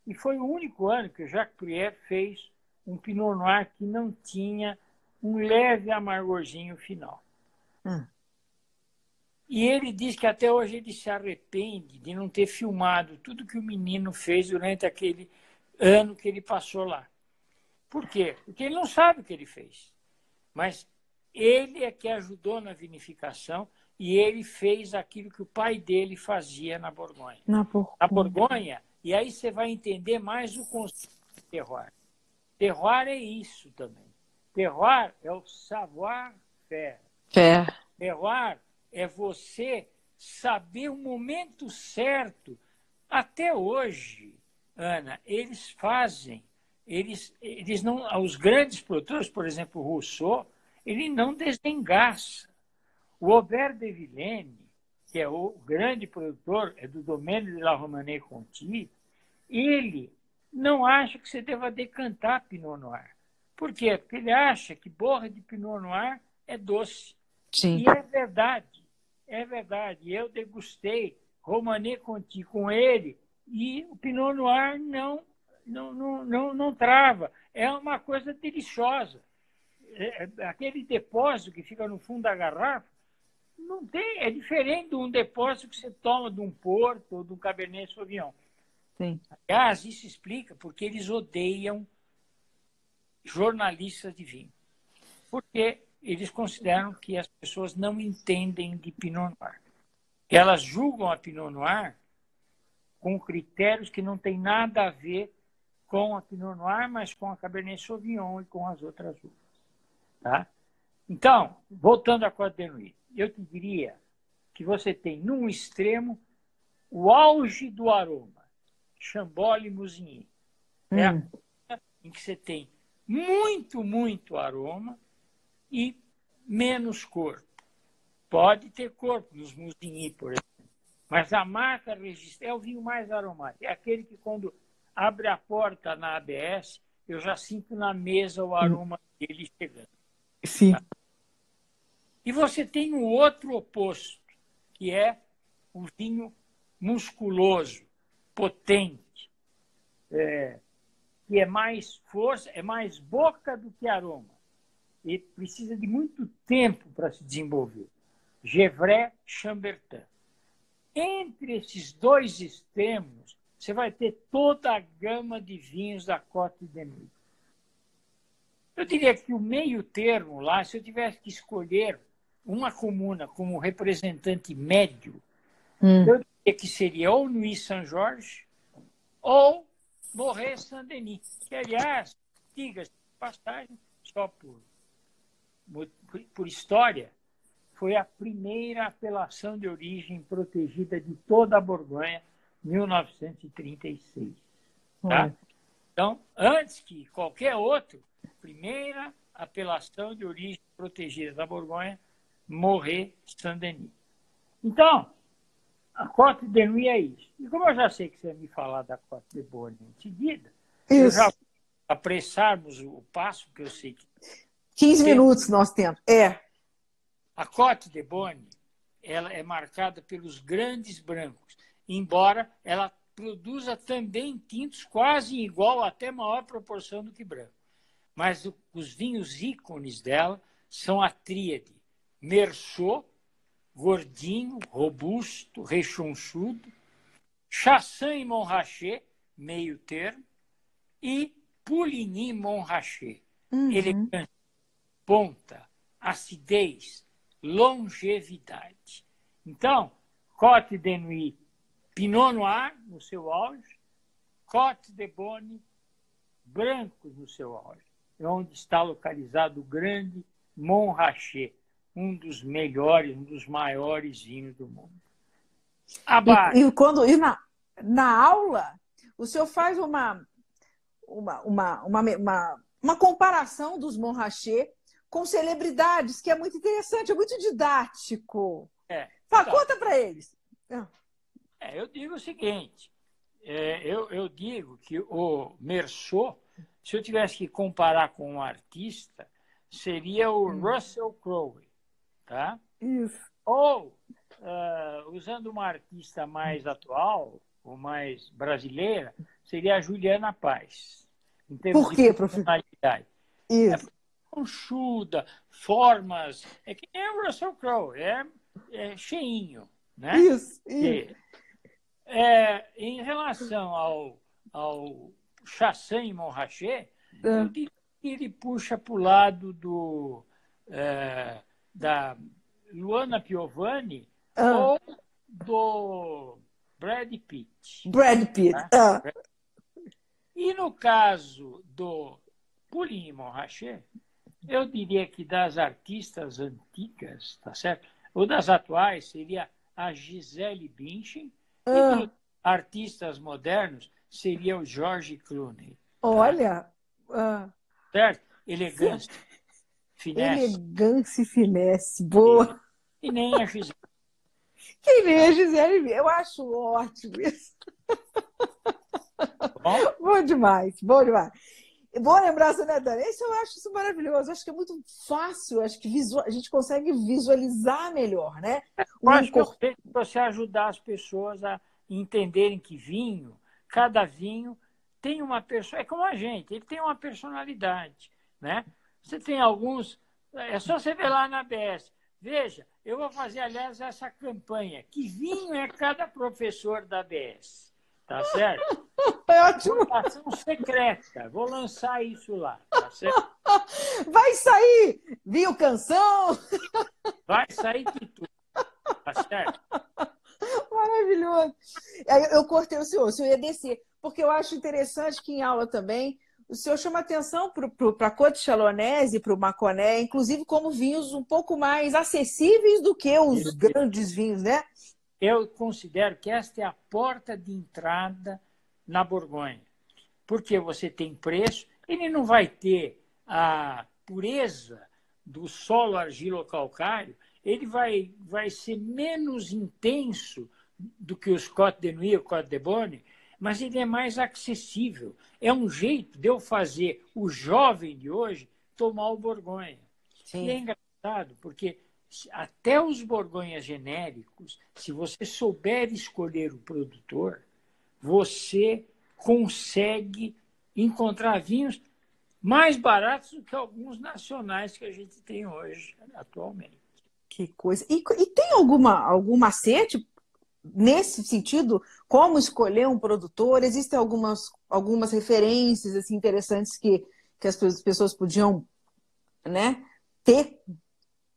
e foi o único ano que o Jacques Prier fez um Pinot Noir que não tinha um leve amargorzinho final. Hum. E ele diz que até hoje ele se arrepende de não ter filmado tudo que o menino fez durante aquele ano que ele passou lá. Por quê? Porque ele não sabe o que ele fez. Mas ele é que ajudou na vinificação e ele fez aquilo que o pai dele fazia na Borgonha. Na Borgonha. Na Borgonha, e aí você vai entender mais o conceito de terroir. Terroir é isso também. Terroir é o savoir-faire. Terroir é você saber o momento certo. Até hoje, Ana, eles fazem, eles, eles não, os grandes produtores, por exemplo, o Rousseau, ele não desengaça. O Aubert de Villene, que é o grande produtor, é do domínio de La Romanée Conti, ele não acha que você deva decantar Pinot Noir. Por quê? Porque ele acha que borra de Pinot Noir é doce. Sim. E é verdade. É verdade. Eu degustei Romanée Conti com ele e o Pinot Noir não, não, não, não, não trava. É uma coisa deliciosa. É, é, aquele depósito que fica no fundo da garrafa não tem, é diferente de um depósito que você toma de um Porto ou de um Cabernet Sauvignon. Sim. Aliás, isso explica porque eles odeiam jornalistas de vinho. Porque eles consideram que as pessoas não entendem de Pinot Noir. Elas julgam a Pinot Noir com critérios que não têm nada a ver com a Pinot Noir, mas com a Cabernet Sauvignon e com as outras uvas. Tá? Então, voltando à Côte de Nuit, eu te diria que você tem, num extremo, o auge do aroma, Chambol e Musigny. Hum. É a hum. em que você tem muito, muito aroma, e menos corpo. Pode ter corpo nos Musigny, por exemplo. Mas a marca registrada é o vinho mais aromático. É aquele que, quando abre a porta na ABS, eu já sinto na mesa o aroma dele chegando. Sim. Tá? E você tem o outro oposto, que é o vinho musculoso, potente, é, que é mais força, é mais boca do que aroma e precisa de muito tempo para se desenvolver. Gevrey Chambertin. Entre esses dois extremos, você vai ter toda a gama de vinhos da Côte de Nuit. Eu diria que o meio termo lá, se eu tivesse que escolher uma comuna como representante médio, hum. eu diria que seria ou Nuit Saint-Georges ou Morret Saint-Denis, que, aliás, diga-se passagem, só por por história, foi a primeira apelação de origem protegida de toda a Borgonha, 1936. Tá? Então, antes que qualquer outro, primeira apelação de origem protegida da Borgonha, morrer Saint-Denis. Então, a Cote de Nuit é isso. E como eu já sei que você vai me falar da Cote de Bonne em seguida, isso. eu já apressarmos o passo, que eu sei que 15 minutos nós temos. É. A Cote de Bonne ela é marcada pelos grandes brancos, embora ela produza também tintos quase igual, até maior proporção do que branco. Mas o, os vinhos ícones dela são a tríade Merceau, gordinho, robusto, rechonchudo, Chassin e Montrachet, meio termo, e Pouligny Montrachet, uhum. elegante ponta, acidez, longevidade. Então, Cote de Nuit, Pinot Noir no seu auge, Cote de Bonne, brancos no seu auge. É onde está localizado o grande Montrachet, um dos melhores, um dos maiores vinhos do mundo. Abaixo. E, e, quando, e na, na aula, o senhor faz uma, uma, uma, uma, uma, uma comparação dos Montrachet com celebridades, que é muito interessante, é muito didático. É. Então, conta para eles. É, eu digo o seguinte, é, eu, eu digo que o Merceau, se eu tivesse que comparar com um artista, seria o hum. Russell Crowe, tá? Isso. Ou, uh, usando uma artista mais atual, ou mais brasileira, seria a Juliana Paz. Por quê, professor? Isso. É conchuda, formas. É que nem o Russell Crowe, é, é cheinho. Né? Isso, isso. É, em relação ao, ao Chassin Montrachet, é. eu digo que ele puxa para o lado do, é, da Luana Piovani ah. ou do Brad Pitt. Brad Pitt. Né? Ah. E no caso do Pauline Montrachet, eu diria que das artistas antigas, tá certo? Ou das atuais, seria a Gisele Bündchen. Ah. E dos artistas modernos, seria o George Clooney. Tá? Olha! Ah. Certo? Elegância, finesse. Elegância e finesse. Boa! E, e nem a Gisele. Que nem a Gisele. Eu acho ótimo isso. Bom? bom demais, bom demais. Boa lembrança, né, Dani? Isso eu acho isso maravilhoso. Acho que é muito fácil, acho que visual... a gente consegue visualizar melhor, né? Eu acho que é você ajudar as pessoas a entenderem que vinho, cada vinho tem uma pessoa, é como a gente, ele tem uma personalidade, né? Você tem alguns, é só você ver lá na BS. Veja, eu vou fazer, aliás, essa campanha. Que vinho é cada professor da BS? Tá certo? É ótimo. Votação secreta. Vou lançar isso lá, tá? Vai sair viu canção? Vai sair de tudo. Tá certo? Maravilhoso. Eu cortei o senhor, o senhor ia descer, porque eu acho interessante que em aula também o senhor chama atenção para a Côte Chalonese e para o Maconé, inclusive como vinhos um pouco mais acessíveis do que os grandes vinhos, né? eu considero que esta é a porta de entrada na Borgonha. Porque você tem preço, ele não vai ter a pureza do solo argilo-calcário, ele vai, vai ser menos intenso do que os Côte de Nuit ou Côte de Bonne, mas ele é mais acessível. É um jeito de eu fazer o jovem de hoje tomar o Borgonha. Sim. E é engraçado, porque até os borgonhas genéricos, se você souber escolher o produtor, você consegue encontrar vinhos mais baratos do que alguns nacionais que a gente tem hoje, atualmente. Que coisa. E, e tem alguma, algum macete nesse sentido? Como escolher um produtor? Existem algumas, algumas referências assim, interessantes que, que as pessoas podiam né, ter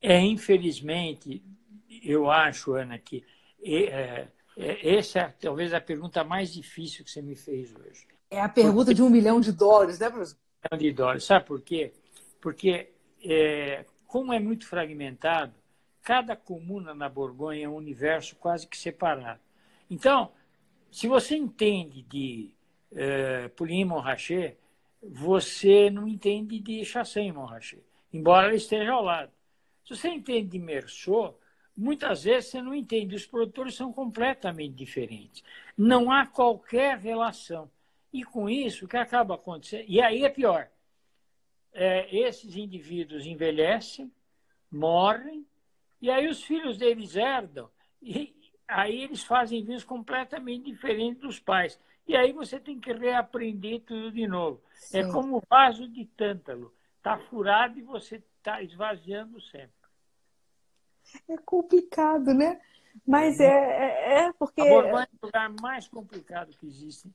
é, infelizmente, eu acho, Ana, que é, essa é talvez a pergunta mais difícil que você me fez hoje. É a pergunta Porque... de um milhão de dólares, né, professor? Um milhão de dólares. Sabe por quê? Porque, é, como é muito fragmentado, cada comuna na Borgonha é um universo quase que separado. Então, se você entende de é, Pouligny Montrachet, você não entende de Chassagne Montrachet, embora ela esteja ao lado. Se você entende de Merceau, muitas vezes você não entende. Os produtores são completamente diferentes. Não há qualquer relação. E com isso, o que acaba acontecendo. E aí é pior. É, esses indivíduos envelhecem, morrem, e aí os filhos deles herdam, e aí eles fazem vinhos completamente diferentes dos pais. E aí você tem que reaprender tudo de novo. É Sim. É como o vaso de tântalo. Está furado e você está esvaziando sempre. É complicado, né? Mas é, é, é porque. A Borgonha é o lugar mais complicado que existe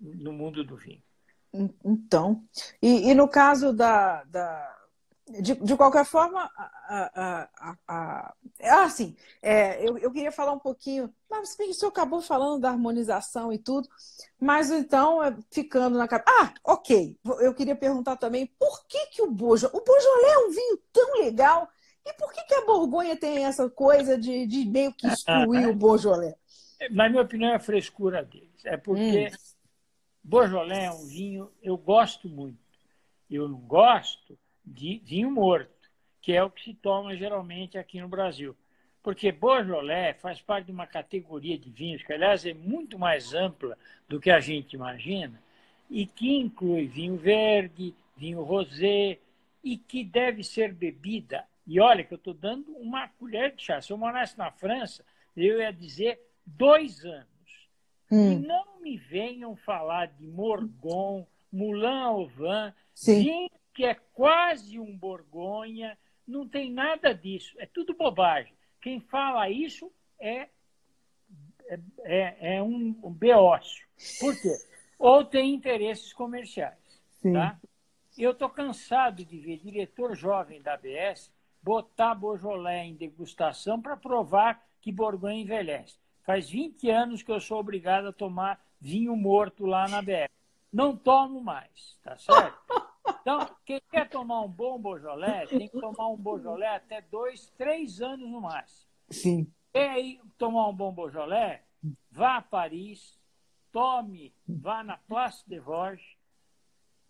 no mundo do vinho. Então, e, e no caso da, da, de, de qualquer forma, a, a, a, a assim, é, eu, eu queria falar um pouquinho, mas o senhor acabou falando da harmonização e tudo, mas então, é, ficando na cabeça. Ah, ok. Eu queria perguntar também por que, que o Bojo. O Bojolé é um vinho tão legal, e por que, que a Borgonha tem essa coisa de, de meio que excluir o Bojolé? Na minha opinião, é a frescura deles. É porque hum. Bojolé é um vinho, eu gosto muito. Eu não gosto de vinho morto, que é o que se toma geralmente aqui no Brasil. Porque Beaujolais faz parte de uma categoria de vinhos que, aliás, é muito mais ampla do que a gente imagina, e que inclui vinho verde, vinho rosé, e que deve ser bebida. E olha que eu estou dando uma colher de chá. Se eu morasse na França, eu ia dizer dois anos. Hum. E não me venham falar de Morgon, Moulin vinho que é quase um Borgonha, não tem nada disso, é tudo bobagem. Quem fala isso é, é, é, é um, um beócio. Por quê? Ou tem interesses comerciais. Tá? Eu estou cansado de ver diretor jovem da ABS botar Beaujolais em degustação para provar que Borgonha envelhece. Faz 20 anos que eu sou obrigado a tomar vinho morto lá na BS. Não tomo mais, tá certo? Então, quem quer tomar um bom Beaujolais, tem que tomar um Beaujolais até dois, três anos no máximo. Sim. Quer ir tomar um bom Beaujolais? Vá a Paris, tome, vá na Place de Vosges,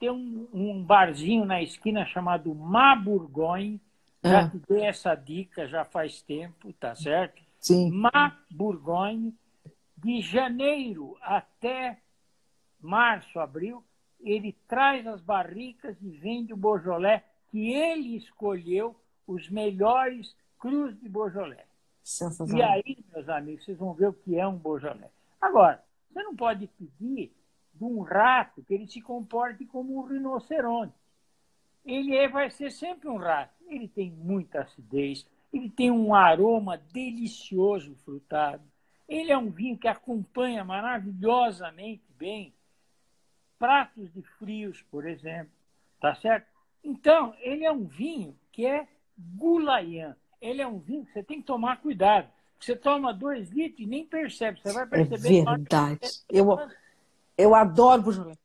tem um, um barzinho na esquina chamado Ma Bourgogne, já ah. te dei essa dica já faz tempo, tá certo? Sim. Ma Bourgogne, de janeiro até março, abril, ele traz as barricas e vende o Beaujolais que ele escolheu os melhores crus de Beaujolais. E aí, meus amigos, vocês vão ver o que é um Beaujolais. Agora, você não pode pedir de um rato que ele se comporte como um rinoceronte. Ele é, vai ser sempre um rato. Ele tem muita acidez, ele tem um aroma delicioso frutado. Ele é um vinho que acompanha maravilhosamente bem pratos de frios, por exemplo, tá certo? Então, ele é um vinho que é gulaian. Ele é um vinho que você tem que tomar cuidado. Você toma dois litros e nem percebe. Você vai é perceber. É verdade. Eu, eu adoro Beaujolais.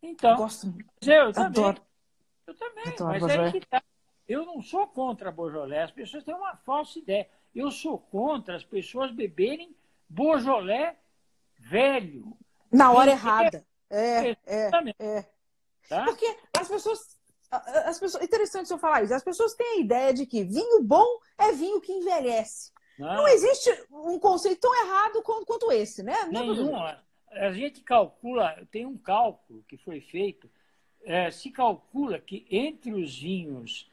Então, gosto eu adoro. Eu também. Adoro mas é que tá. Eu não sou contra Beaujolais. As pessoas têm uma falsa ideia. Eu sou contra as pessoas beberem Beaujolais velho. Na hora errada. É, é, é. Tá? Porque as pessoas, as pessoas. Interessante eu falar isso. As pessoas têm a ideia de que vinho bom é vinho que envelhece. Não, não existe um conceito tão errado quanto, quanto esse, né? Não, Nenhum. A gente calcula, tem um cálculo que foi feito, é, se calcula que entre os vinhos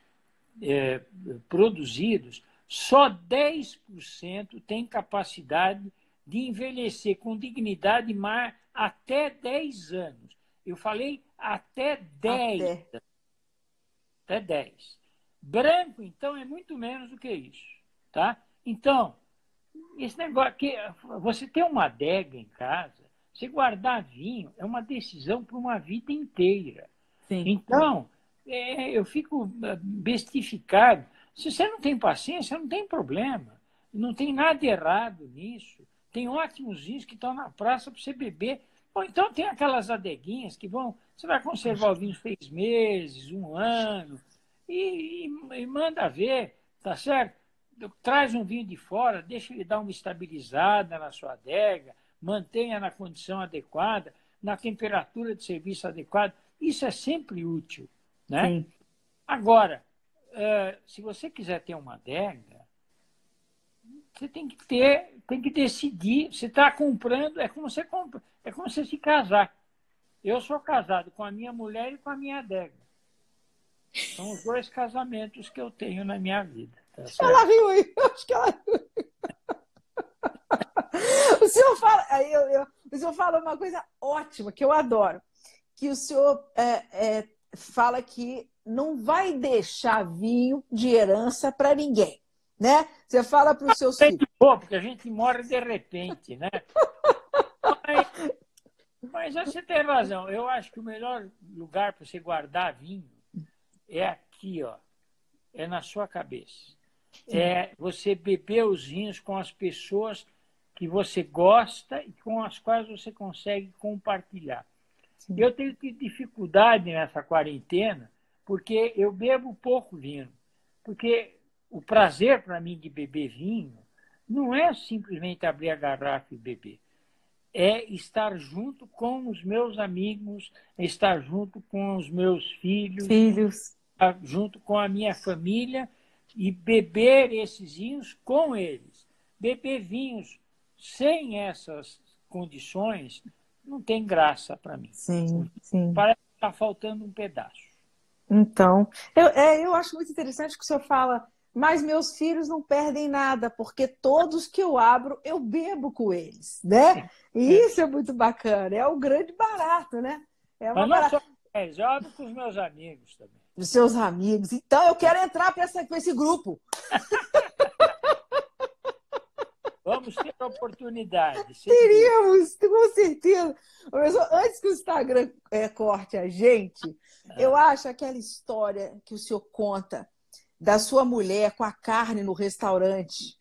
é, produzidos, só 10% tem capacidade de envelhecer com dignidade mais até 10 anos. Eu falei até 10. Até. até 10. Branco, então, é muito menos do que isso. Tá? Então, esse negócio que você ter uma adega em casa, você guardar vinho é uma decisão para uma vida inteira. Sim. Então, é, eu fico é, bestificado. Se você não tem paciência, não tem problema. Não tem nada errado nisso. Tem ótimos vinhos que estão na praça para você beber. Ou então tem aquelas adeguinhas que vão. Você vai conservar o vinho seis meses, um ano, e, e, e manda ver, tá certo? Traz um vinho de fora, deixa ele dar uma estabilizada na sua adega, mantenha na condição adequada, na temperatura de serviço adequada. Isso é sempre útil. Né? Sim. Agora, uh, se você quiser ter uma adega, você tem que ter, tem que decidir. Você está comprando, é como você compra, é como você se casar. Eu sou casado com a minha mulher e com a minha adega. São os dois casamentos que eu tenho na minha vida. Tá ela riu aí, acho que ela riu. O senhor fala, eu, eu, o senhor fala uma coisa ótima que eu adoro, que o senhor é, é, fala que não vai deixar vinho de herança para ninguém né? Você fala para os seus filhos. Bom, porque a gente morre de repente, né? mas, mas você tem razão. Eu acho que o melhor lugar para você guardar vinho é aqui, ó. é na sua cabeça. É você beber os vinhos com as pessoas que você gosta e com as quais você consegue compartilhar. Sim. Eu tenho dificuldade nessa quarentena porque eu bebo pouco vinho. Porque o prazer para mim de beber vinho não é simplesmente abrir a garrafa e beber. É estar junto com os meus amigos, é estar junto com os meus filhos, filhos. junto com a minha família e beber esses vinhos com eles. Beber vinhos sem essas condições não tem graça para mim. Sim, sim. Parece que está faltando um pedaço. Então, eu, é, eu acho muito interessante que o senhor fala, mas meus filhos não perdem nada, porque todos que eu abro, eu bebo com eles, né? E é. isso é muito bacana, é o grande barato, né? É uma mas não só eu abro com os meus amigos também. Os seus amigos. Então, eu quero entrar para esse grupo. Vamos ter oportunidade. Teríamos, com certeza. Antes que o Instagram é, corte a gente, é. eu acho aquela história que o senhor conta da sua mulher com a carne no restaurante.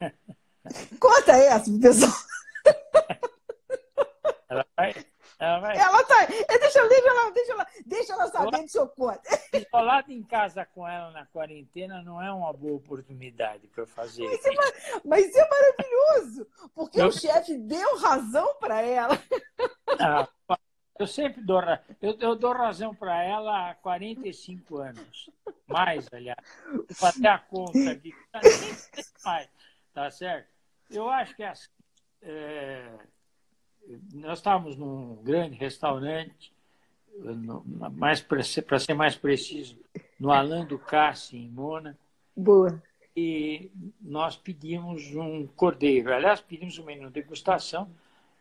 Conta essa, pessoal. Ela vai, ela vai. Ela tá. É, deixa, deixa, ela, deixa, ela, deixa ela saber do seu conta. Isolado em casa com ela na quarentena não é uma boa oportunidade para eu fazer. Mas isso é, mas isso é maravilhoso, porque eu... o chefe deu razão para ela. Ah, eu sempre dou, eu, eu dou razão para ela há 45 anos. Mais, aliás. Vou fazer a conta aqui. Mais, tá certo? Eu acho que é assim. É nós estávamos num grande restaurante, mais para ser mais preciso, no Alain Ducasse, em Mônaco. Boa. E nós pedimos um cordeiro. Aliás, pedimos um menu de degustação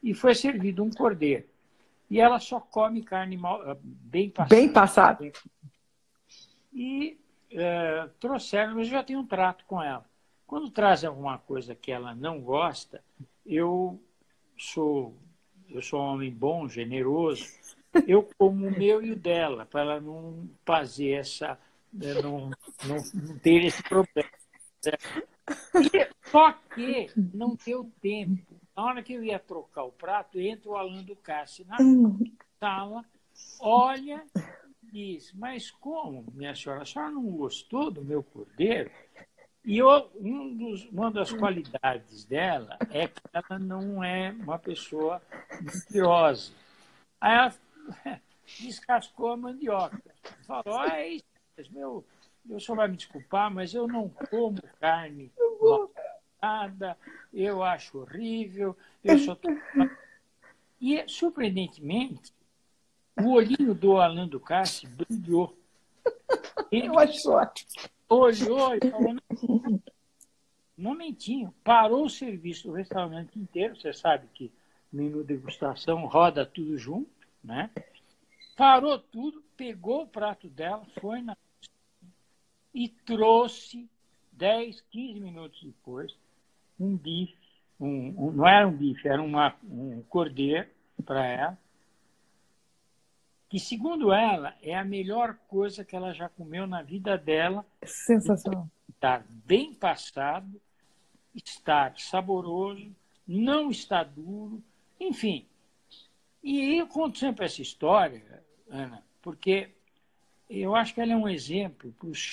e foi servido um cordeiro. E ela só come carne mal, ah, bem passada. Bem passada. E uh, trouxeram, mas já tenho um trato com ela. Quando trazem alguma coisa que ela não gosta, eu sou eu sou um homem bom, generoso, eu como o meu e o dela, para ela não fazer essa, né, não, não, não ter esse problema. Só que não deu tempo. Na hora que eu ia trocar o prato, entra o Alan do Cássio na sala, olha e diz, mas como, minha senhora, a senhora não gostou do meu cordeiro? E eu, um dos, uma das qualidades dela é que ela não é uma pessoa mentirosa. Aí ela descascou a mandioca. Falou, ah, é isso, meu, o senhor vai me desculpar, mas eu não como carne nada, eu acho horrível, eu sou... E, surpreendentemente, o olhinho do Alan Ducasse brilhou. Ele, eu acho ótimo olhou e falou: momentinho, parou o serviço do restaurante inteiro. Você sabe que menu degustação roda tudo junto, né? Parou tudo, pegou o prato dela, foi na e trouxe 10, 15 minutos depois um bife, um, um, não era um bife, era uma, um cordeiro para ela, que, segundo ela, é a melhor coisa que ela já comeu na vida dela. Sensacional. Estar bem passado, estar saboroso, não está duro, enfim. E eu conto sempre essa história, Ana, porque eu acho que ela é um exemplo para os